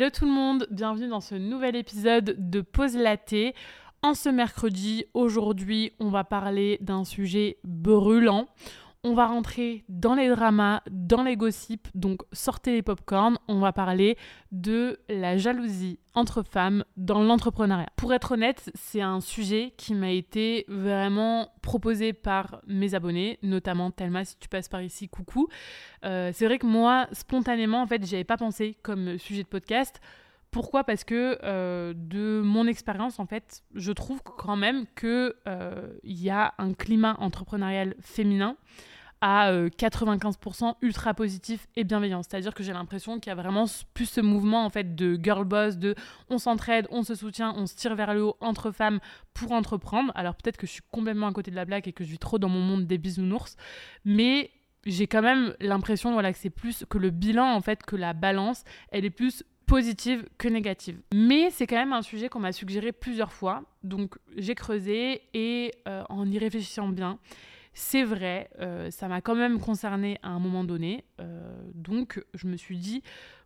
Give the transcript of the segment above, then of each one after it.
Hello tout le monde, bienvenue dans ce nouvel épisode de Pause Laté. En ce mercredi, aujourd'hui, on va parler d'un sujet brûlant. On va rentrer dans les dramas, dans les gossips, donc sortez les popcorns. On va parler de la jalousie entre femmes dans l'entrepreneuriat. Pour être honnête, c'est un sujet qui m'a été vraiment proposé par mes abonnés, notamment Thelma, si tu passes par ici, coucou. Euh, c'est vrai que moi, spontanément, en fait, j'avais pas pensé comme sujet de podcast. Pourquoi? Parce que euh, de mon expérience, en fait, je trouve quand même qu'il euh, y a un climat entrepreneurial féminin à 95% euh, ultra positif et bienveillant. C'est-à-dire que j'ai l'impression qu'il y a vraiment plus ce mouvement en fait de girl boss, de on s'entraide, on se soutient, on se tire vers le haut entre femmes pour entreprendre. Alors peut-être que je suis complètement à côté de la blague et que je vis trop dans mon monde des bisounours, mais j'ai quand même l'impression voilà, que c'est plus que le bilan en fait, que la balance, elle est plus positive que négative. Mais c'est quand même un sujet qu'on m'a suggéré plusieurs fois, donc j'ai creusé et euh, en y réfléchissant bien, c'est vrai, euh, ça m'a quand même concerné à un moment donné, euh, donc je me suis dit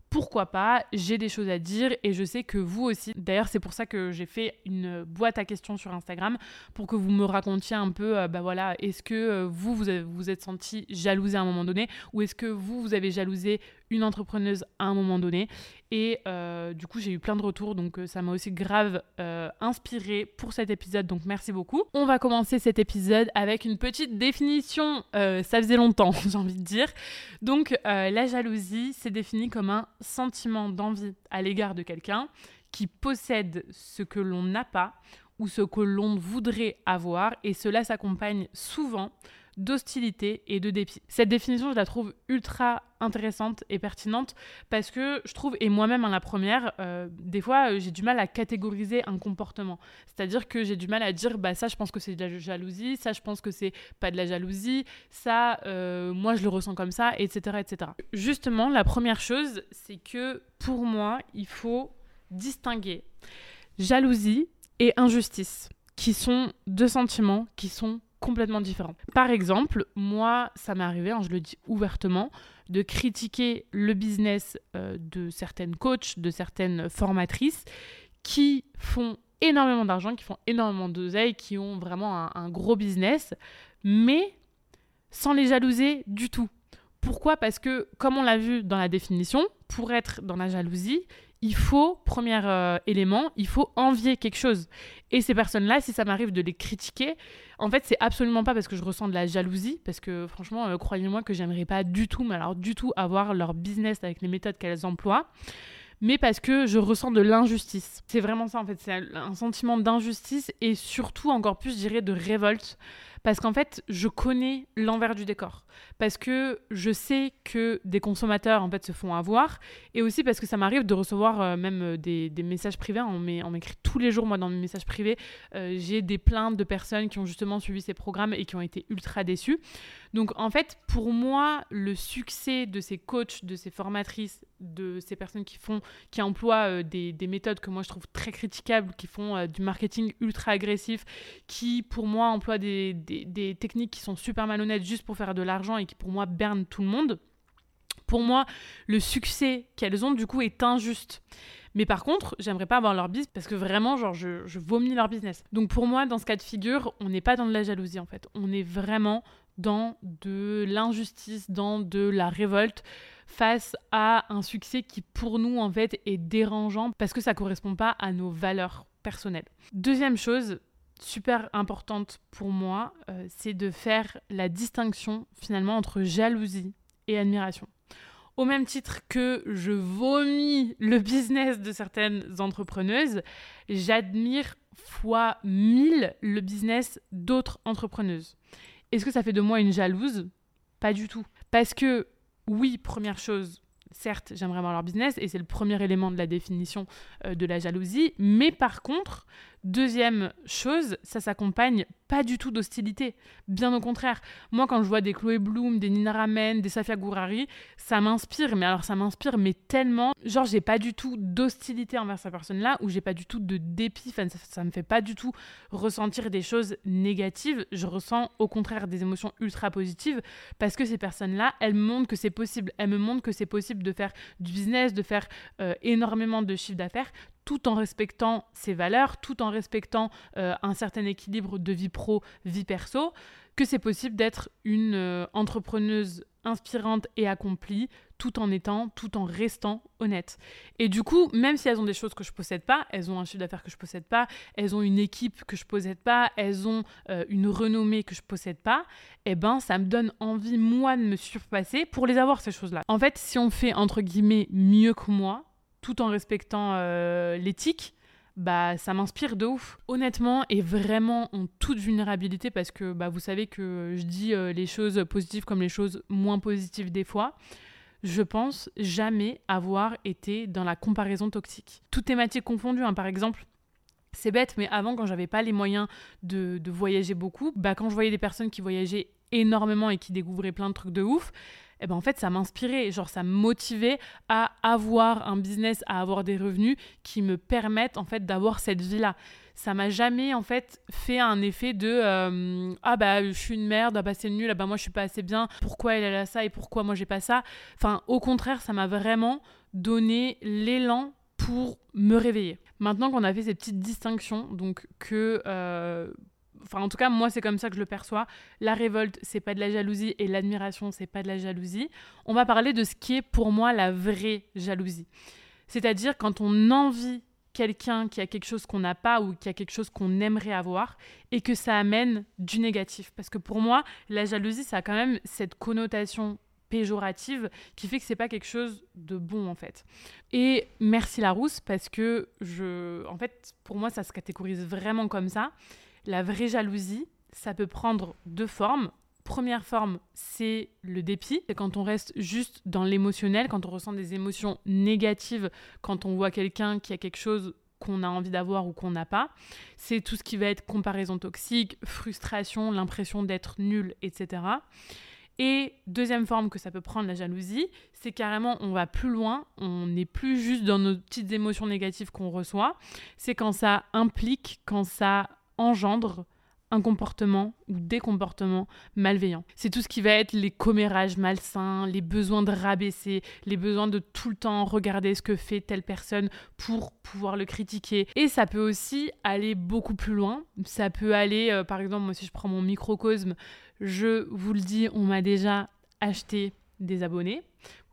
pourquoi pas, j'ai des choses à dire et je sais que vous aussi. D'ailleurs, c'est pour ça que j'ai fait une boîte à questions sur Instagram pour que vous me racontiez un peu, bah voilà, est-ce que vous, vous vous êtes senti jalousé à un moment donné ou est-ce que vous, vous avez jalousé entrepreneuse à un moment donné. Et euh, du coup, j'ai eu plein de retours, donc euh, ça m'a aussi grave euh, inspiré pour cet épisode, donc merci beaucoup. On va commencer cet épisode avec une petite définition, ça faisait longtemps, j'ai envie de dire. Donc, la jalousie, c'est défini comme un sentiment d'envie à l'égard de quelqu'un qui possède ce que l'on n'a pas ou ce que l'on voudrait avoir, et cela s'accompagne souvent d'hostilité et de dépit. Cette définition, je la trouve ultra intéressante et pertinente parce que je trouve, et moi-même en la première, euh, des fois euh, j'ai du mal à catégoriser un comportement. C'est-à-dire que j'ai du mal à dire, bah ça je pense que c'est de la jalousie, ça je pense que c'est pas de la jalousie, ça euh, moi je le ressens comme ça, etc., etc. Justement, la première chose, c'est que pour moi, il faut distinguer jalousie et injustice, qui sont deux sentiments qui sont complètement différent. Par exemple, moi, ça m'est arrivé, hein, je le dis ouvertement, de critiquer le business euh, de certaines coachs, de certaines formatrices qui font énormément d'argent, qui font énormément d'oseille, qui ont vraiment un, un gros business, mais sans les jalouser du tout. Pourquoi? Parce que, comme on l'a vu dans la définition, pour être dans la jalousie, il faut, premier euh, élément, il faut envier quelque chose. Et ces personnes-là, si ça m'arrive de les critiquer, en fait, c'est absolument pas parce que je ressens de la jalousie, parce que franchement, euh, croyez-moi que j'aimerais pas du tout, mais alors du tout, avoir leur business avec les méthodes qu'elles emploient mais parce que je ressens de l'injustice. C'est vraiment ça en fait, c'est un sentiment d'injustice et surtout encore plus, je dirais, de révolte parce qu'en fait, je connais l'envers du décor. Parce que je sais que des consommateurs, en fait, se font avoir. Et aussi parce que ça m'arrive de recevoir euh, même euh, des, messages privés. On m'écrit tous les jours, moi, dans mes messages privés. Euh, j'ai des plaintes de personnes qui ont justement suivi ces programmes et qui ont été ultra déçues. Donc, en fait, pour moi, le succès de ces coachs, de ces formatrices, de ces personnes qui font, qui emploient des, des, méthodes que moi je trouve très critiquables, qui font du marketing ultra agressif, qui pour moi emploient des, techniques qui sont super malhonnêtes juste pour faire de l'argent et qui pour moi bernent tout le monde, pour moi, le succès qu'elles ont du coup est injuste. Mais par contre, j'aimerais pas avoir leur business parce que vraiment, genre, je, je, vomis leur business. Donc pour moi, dans ce cas de figure, on n'est pas dans de la jalousie en fait. On est vraiment dans de l'injustice, dans de la révolte face à un succès qui pour nous en fait est dérangeant parce que ça correspond pas à nos valeurs personnelles. Deuxième chose, super importante pour moi, euh, c'est de faire la distinction finalement entre jalousie et admiration. Au même titre que je vomis le business de certaines entrepreneuses, j'admire fois mille le business d'autres entrepreneuses. Est-ce que ça fait de moi une jalouse? Pas du tout. Parce que oui, première chose, certes, j'aimerais avoir leur business et c'est le premier élément de la définition euh, de la jalousie, mais par contre, Deuxième chose, ça s'accompagne pas du tout d'hostilité. Bien au contraire. Moi, quand je vois des Chloé Bloom, des Nina Ramen, des Safia Gourari, ça m'inspire. Mais alors, ça m'inspire, mais tellement. Genre, j'ai pas du tout d'hostilité envers cette personne-là, ou j'ai pas du tout de dépit. Ça, ça, me fait pas du tout ressentir des choses négatives. Je ressens au contraire des émotions ultra positives parce que ces personnes-là, elles me montrent que c'est possible. Elles me montrent que c'est possible possible de faire du business, de faire euh, énormément de chiffre d'affaires tout en respectant ses valeurs, tout en respectant euh, un certain équilibre de vie pro, vie perso, que c'est possible d'être une euh, entrepreneuse inspirante et accomplie tout en étant, tout en restant honnête. Et du coup, même si elles ont des choses que je possède pas, elles ont un chiffre d'affaires que je possède pas, elles ont une équipe que je possède pas, elles ont euh, une renommée que je possède pas, eh ben ça me donne envie moi de me surpasser pour les avoir ces choses-là. En fait, si on fait entre guillemets mieux que moi, tout en respectant euh, l'éthique, bah ça m'inspire de ouf. Honnêtement et vraiment en toute vulnérabilité parce que bah vous savez que je dis euh, les choses positives comme les choses moins positives des fois. Je pense jamais avoir été dans la comparaison toxique. Toutes thématiques confondues, hein. par exemple, c'est bête, mais avant, quand j'avais pas les moyens de, de, voyager beaucoup, bah, quand je voyais des personnes qui voyageaient énormément et qui découvraient plein de trucs de ouf, eh ben en fait ça m'inspirait, genre ça me motivait à avoir un business, à avoir des revenus qui me permettent en fait d'avoir cette vie-là. Ça m'a jamais en fait fait un effet de euh, ah bah je suis une merde, ah bah c'est nul, ah bah moi je suis pas assez bien, pourquoi elle, a ça et pourquoi moi j'ai pas ça? Enfin au contraire ça m'a vraiment donné l'élan pour me réveiller. Maintenant qu'on a fait ces petites distinctions, donc que euh, enfin en tout cas moi c'est comme ça que je le perçois. La révolte c'est pas de la jalousie et l'admiration c'est pas de la jalousie. On va parler de ce qui est pour moi la vraie jalousie. C'est-à-dire quand on envie quelqu'un qui a quelque chose qu'on n'a pas ou qui a quelque chose qu'on aimerait avoir et que ça amène du négatif. Parce que pour moi, la jalousie, ça a quand même cette connotation péjorative qui fait que c'est pas quelque chose de bon en fait. Et merci Larousse parce que je en fait pour moi ça se catégorise vraiment comme ça. La vraie jalousie, ça peut prendre deux formes. Première forme, c'est le dépit. C'est quand on reste juste dans l'émotionnel, quand on ressent des émotions négatives, quand on voit quelqu'un qui a quelque chose qu'on a envie d'avoir ou qu'on n'a pas. C'est tout ce qui va être comparaison toxique, frustration, l'impression d'être nul, etc. Et deuxième forme que ça peut prendre la jalousie, c'est carrément on va plus loin, on n'est plus juste dans nos petites émotions négatives qu'on reçoit, c'est quand ça implique, quand ça engendre un comportement ou des comportements malveillants. C'est tout ce qui va être les commérages malsains, les besoins de rabaisser, les besoins de tout le temps regarder ce que fait telle personne pour pouvoir le critiquer. Et ça peut aussi aller beaucoup plus loin. Ça peut aller, euh, par exemple, moi si je prends mon microcosme, je vous le dis, on m'a déjà acheté des abonnés.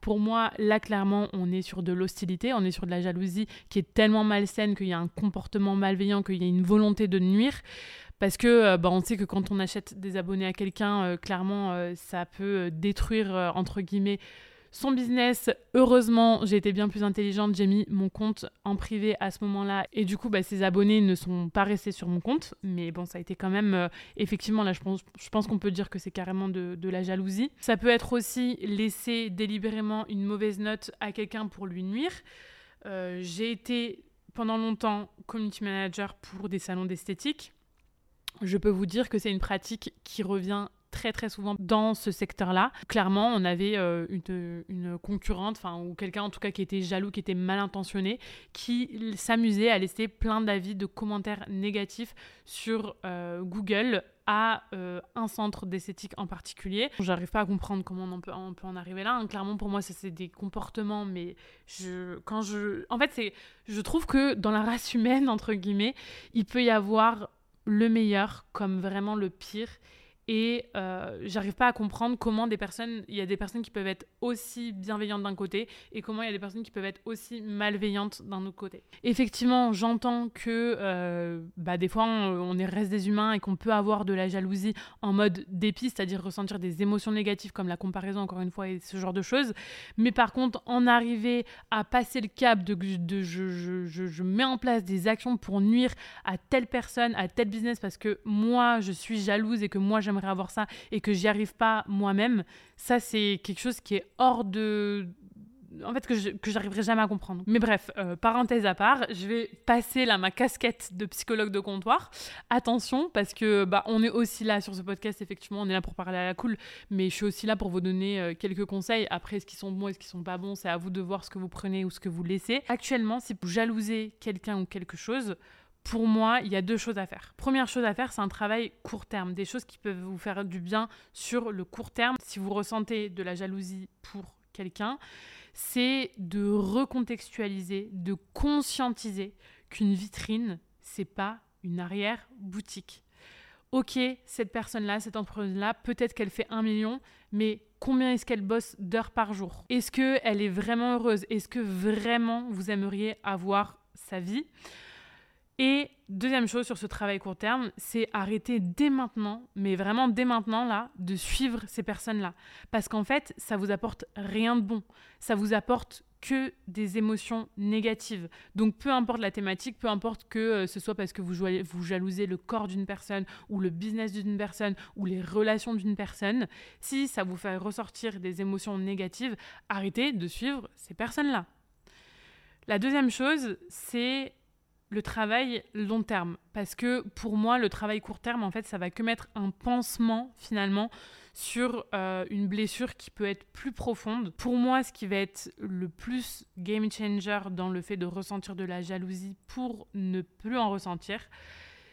Pour moi, là, clairement, on est sur de l'hostilité, on est sur de la jalousie qui est tellement malsaine qu'il y a un comportement malveillant, qu'il y a une volonté de nuire. Parce que euh, bah, on sait que quand on achète des abonnés à quelqu'un, euh, clairement, euh, ça peut détruire, entre guillemets, son business. Heureusement, j'ai été bien plus intelligente, j'ai mis mon compte en privé à ce moment-là et du coup, bah, ces abonnés ne sont pas restés sur mon compte. Mais bon, ça a été quand même, euh, effectivement, là, je pense, je pense qu'on peut dire que c'est carrément de, de, la jalousie. Ça peut être aussi laisser délibérément une mauvaise note à quelqu'un pour lui nuire. Euh, j'ai été pendant longtemps community manager pour des salons d'esthétique. Je peux vous dire que c'est une pratique qui revient très très souvent dans ce secteur-là. Clairement, on avait euh, une, concurrente, enfin ou quelqu'un en tout cas qui était jaloux, qui était mal intentionné, qui s'amusait à laisser plein d'avis, de commentaires négatifs sur euh, Google à euh, un centre d'esthétique en particulier. J'arrive pas à comprendre comment on peut, on peut en arriver là. Hein. Clairement, pour moi, c'est des comportements, mais je, quand je, en fait, c'est, je trouve que dans la race humaine entre guillemets, il peut y avoir le meilleur comme vraiment le pire et euh, j'arrive pas à comprendre comment des personnes, il y a des personnes qui peuvent être aussi bienveillantes d'un côté et comment il y a des personnes qui peuvent être aussi malveillantes d'un autre côté. Effectivement, j'entends que euh, bah, des fois on, est reste des humains et qu'on peut avoir de la jalousie en mode dépit, c'est-à-dire ressentir des émotions négatives comme la comparaison encore une fois et ce genre de choses. Mais par contre, en arriver à passer le cap de, de je, je, je, je mets en place des actions pour nuire à telle personne, à tel business parce que moi je suis jalouse et que moi j'aimerais avoir ça et que j'y arrive pas moi-même, ça c'est quelque chose qui est hors de en fait que, que j'arriverai jamais à comprendre. Mais bref, euh, parenthèse à part, je vais passer là ma casquette de psychologue de comptoir. Attention parce que bah on est aussi là sur ce podcast effectivement, on est là pour parler à la cool, mais je suis aussi là pour vous donner euh, quelques conseils. Après, ce qui sont bons et ce qui sont pas bons, c'est à vous de voir ce que vous prenez ou ce que vous laissez. Actuellement, si vous jalousez quelqu'un ou quelque chose, pour moi, il y a deux choses à faire. Première chose à faire, c'est un travail court terme, des choses qui peuvent vous faire du bien sur le court terme. Si vous ressentez de la jalousie pour quelqu'un, c'est de recontextualiser, de conscientiser qu'une vitrine, c'est pas une arrière-boutique. Ok, cette personne-là, cette entreprise-là, peut-être qu'elle fait un million, mais combien est-ce qu'elle bosse d'heures par jour? Est-ce qu'elle est vraiment heureuse? Est-ce que vraiment vous aimeriez avoir sa vie? Et deuxième chose sur ce travail court terme, c'est arrêter dès maintenant, mais vraiment dès maintenant là, de suivre ces personnes-là. Parce qu'en fait, ça vous apporte rien de bon. Ça vous apporte que des émotions négatives. Donc peu importe la thématique, peu importe que euh, ce soit parce que vous, vous jalousez le corps d'une personne ou le business d'une personne ou les relations d'une personne, si ça vous fait ressortir des émotions négatives, arrêtez de suivre ces personnes-là. La deuxième chose, c'est le travail long terme. Parce que pour moi, le travail court terme, en fait, ça va que mettre un pansement finalement sur euh, une blessure qui peut être plus profonde. Pour moi, ce qui va être le plus game changer dans le fait de ressentir de la jalousie pour ne plus en ressentir,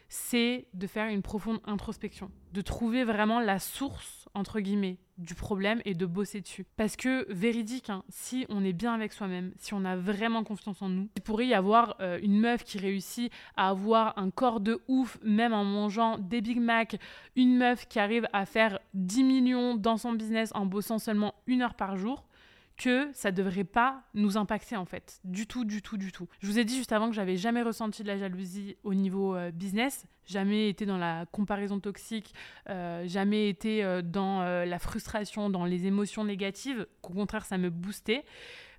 c'est de faire une profonde introspection, de trouver vraiment la source, entre guillemets, du problème et de bosser dessus. Parce que, véridique, hein, si on est bien avec soi-même, si on a vraiment confiance en nous, il pourrait y avoir euh, une meuf qui réussit à avoir un corps de ouf, même en mangeant des Big Mac, une meuf qui arrive à faire 10 millions dans son business en bossant seulement une heure par jour que ça devrait pas nous impacter en fait. Du tout, du tout, du tout. Je vous ai dit juste avant que j'avais jamais ressenti de la jalousie au niveau euh, business, jamais été dans la comparaison toxique, euh, jamais été euh, dans la frustration, dans les émotions négatives. Au contraire, ça me boostait.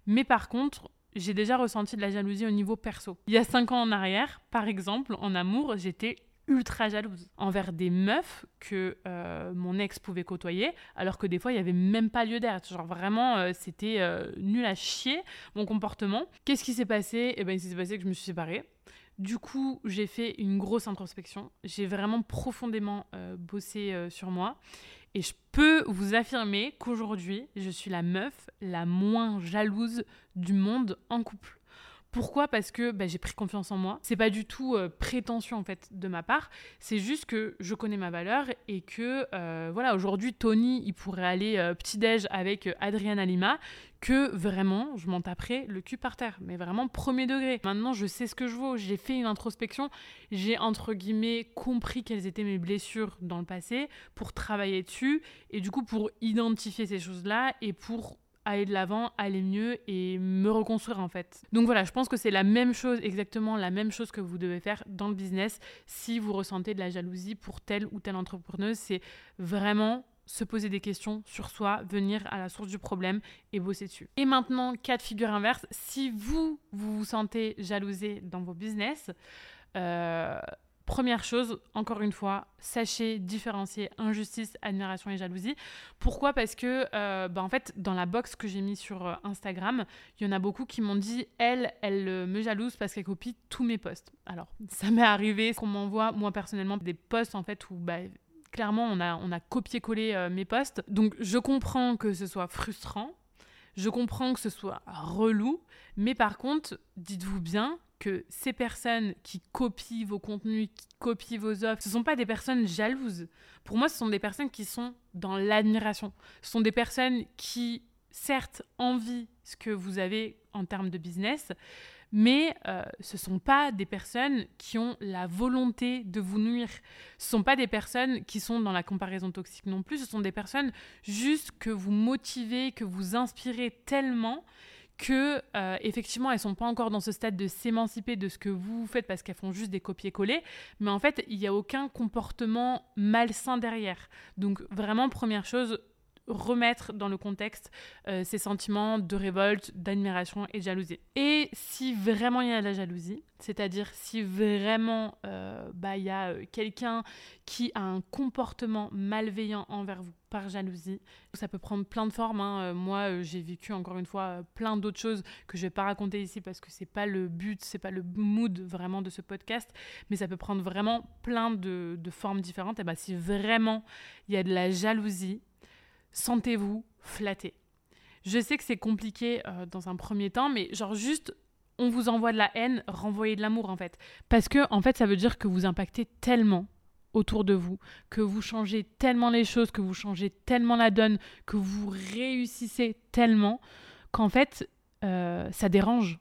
Mais par contre, j'ai déjà ressenti de la jalousie au niveau perso. Il y a cinq ans en arrière, par exemple, en amour, j'étais ultra jalouse envers des meufs que euh, mon ex pouvait côtoyer, alors que des fois, il n'y avait même pas lieu d'être. Genre vraiment, euh, c'était euh, nul à chier, mon comportement. Qu'est-ce qui s'est passé? Eh bien, il s'est passé que je me suis séparée. Du coup, j'ai fait une grosse introspection. J'ai vraiment profondément bossé sur moi. Et je peux vous affirmer qu'aujourd'hui, je suis la meuf la moins jalouse du monde en couple. Pourquoi? Parce que bah, j'ai pris confiance en moi. C'est pas du tout euh, prétention en fait de ma part. C'est juste que je connais ma valeur et que euh, voilà aujourd'hui Tony il pourrait aller euh, petit déj avec Adriana Lima que vraiment je m'en taperais le cul par terre. Mais vraiment premier degré. Maintenant je sais ce que je vaux. J'ai fait une introspection. J'ai entre guillemets compris quelles étaient mes blessures dans le passé pour travailler dessus et du coup pour identifier ces choses là et pour aller de l'avant, aller mieux et me reconstruire en fait. Donc voilà, je pense que c'est la même chose, exactement la même chose que vous devez faire dans le business si vous ressentez de la jalousie pour telle ou telle entrepreneuse. C'est vraiment se poser des questions sur soi, venir à la source du problème et bosser dessus. Et maintenant, cas de figure inverse, si vous, vous sentez jalousé dans vos business, euh, Première chose, encore une fois, sachez différencier injustice, admiration et jalousie. Pourquoi? Parce que, euh, bah, en fait, dans la box que j'ai mis sur euh, Instagram, il y en a beaucoup qui m'ont dit, elle, elle euh, me jalouse parce qu'elle copie tous mes posts. Alors, ça m'est arrivé qu'on m'envoie, moi personnellement, des posts en fait où, bah, clairement, on a, on a copié-collé mes posts. Donc, je comprends que ce soit frustrant. Je comprends que ce soit relou, mais par contre, dites-vous bien que ces personnes qui copient vos contenus, qui copient vos offres, ce ne sont pas des personnes jalouses. Pour moi, ce sont des personnes qui sont dans l'admiration. Ce sont des personnes qui, certes, envient ce que vous avez en termes de business, mais euh, ce ne sont pas des personnes qui ont la volonté de vous nuire. Ce ne sont pas des personnes qui sont dans la comparaison toxique non plus. Ce sont des personnes juste que vous motivez, que vous inspirez tellement que euh, effectivement elles sont pas encore dans ce stade de s'émanciper de ce que vous faites parce qu'elles font juste des copier-coller, mais en fait il n'y a aucun comportement malsain derrière. Donc vraiment première chose, remettre dans le contexte euh, ces sentiments de révolte, d'admiration et de jalousie. Et si vraiment il y a de la jalousie, c'est-à-dire si vraiment euh, bah, il y a euh, quelqu'un qui a un comportement malveillant envers vous par jalousie, ça peut prendre plein de formes. Hein. Moi, j'ai vécu encore une fois plein d'autres choses que je vais pas raconter ici parce que c'est pas le but, c'est pas le mood vraiment de ce podcast, mais ça peut prendre vraiment plein de, formes différentes. Et bah, si vraiment il y a de la jalousie, sentez-vous flatté. Je sais que c'est compliqué euh, dans un premier temps, mais genre juste, on vous envoie de la haine, renvoyez de l'amour en fait. Parce que en fait, ça veut dire que vous impactez tellement autour de vous, que vous changez tellement les choses, que vous changez tellement la donne, que vous réussissez tellement, qu'en fait, ça dérange.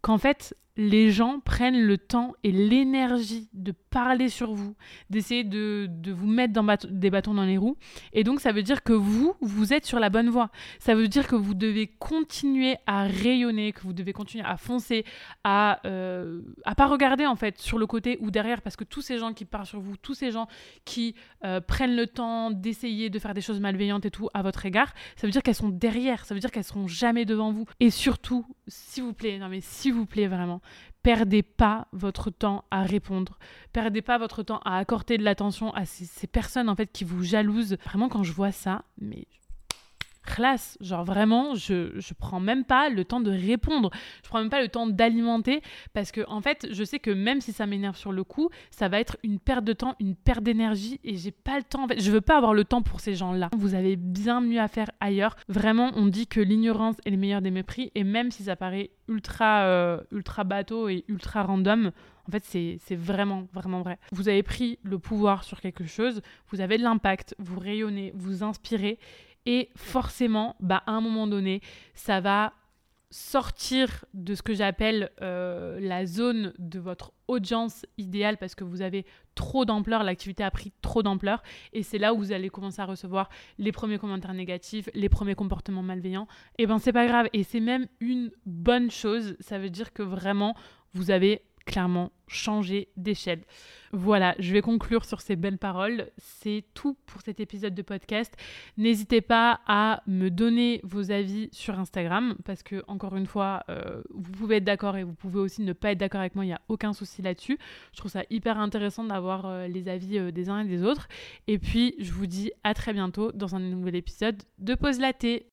Qu'en fait, les gens prennent le temps et l'énergie de parler sur vous, d'essayer de, vous mettre dans des bâtons dans les roues. Et donc, ça veut dire que vous, vous êtes sur la bonne voie. Ça veut dire que vous devez continuer à rayonner, que vous devez continuer à foncer, à euh, à pas regarder en fait sur le côté ou derrière, parce que tous ces gens qui parlent sur vous, tous ces gens qui euh, prennent le temps d'essayer de faire des choses malveillantes et tout à votre égard, ça veut dire qu'elles sont derrière, ça veut dire qu'elles seront jamais devant vous. Et surtout, s'il vous plaît, non mais s'il vous plaît vraiment, perdez pas votre temps à répondre. Perdez pas votre temps à accorder de l'attention à ces, personnes en fait qui vous jalousent. Vraiment quand je vois ça, mais classe. Genre vraiment, je, je prends même pas le temps de répondre. Je prends même pas le temps d'alimenter parce que en fait, je sais que même si ça m'énerve sur le coup, ça va être une perte de temps, une perte d'énergie et j'ai pas le temps. En fait, je veux pas avoir le temps pour ces gens-là. Vous avez bien mieux à faire ailleurs. Vraiment, on dit que l'ignorance est le meilleur des mépris et même si ça paraît ultra euh, ultra bateau et ultra random, en fait, c'est vraiment, vraiment vrai. Vous avez pris le pouvoir sur quelque chose, vous avez de l'impact, vous rayonnez, vous inspirez. Et forcément, bah, à un moment donné, ça va sortir de ce que j'appelle euh, la zone de votre audience idéale parce que vous avez trop d'ampleur, l'activité a pris trop d'ampleur. Et c'est là où vous allez commencer à recevoir les premiers commentaires négatifs, les premiers comportements malveillants. Et ben c'est pas grave. Et c'est même une bonne chose, ça veut dire que vraiment vous avez clairement changer d'échelle. Voilà, je vais conclure sur ces belles paroles. C'est tout pour cet épisode de podcast. N'hésitez pas à me donner vos avis sur Instagram parce que, encore une fois, euh, vous pouvez être d'accord et vous pouvez aussi ne pas être d'accord avec moi. Il n'y a aucun souci là-dessus. Je trouve ça hyper intéressant d'avoir euh, les avis euh, des uns et des autres. Et puis, je vous dis à très bientôt dans un nouvel épisode de Pause Laté.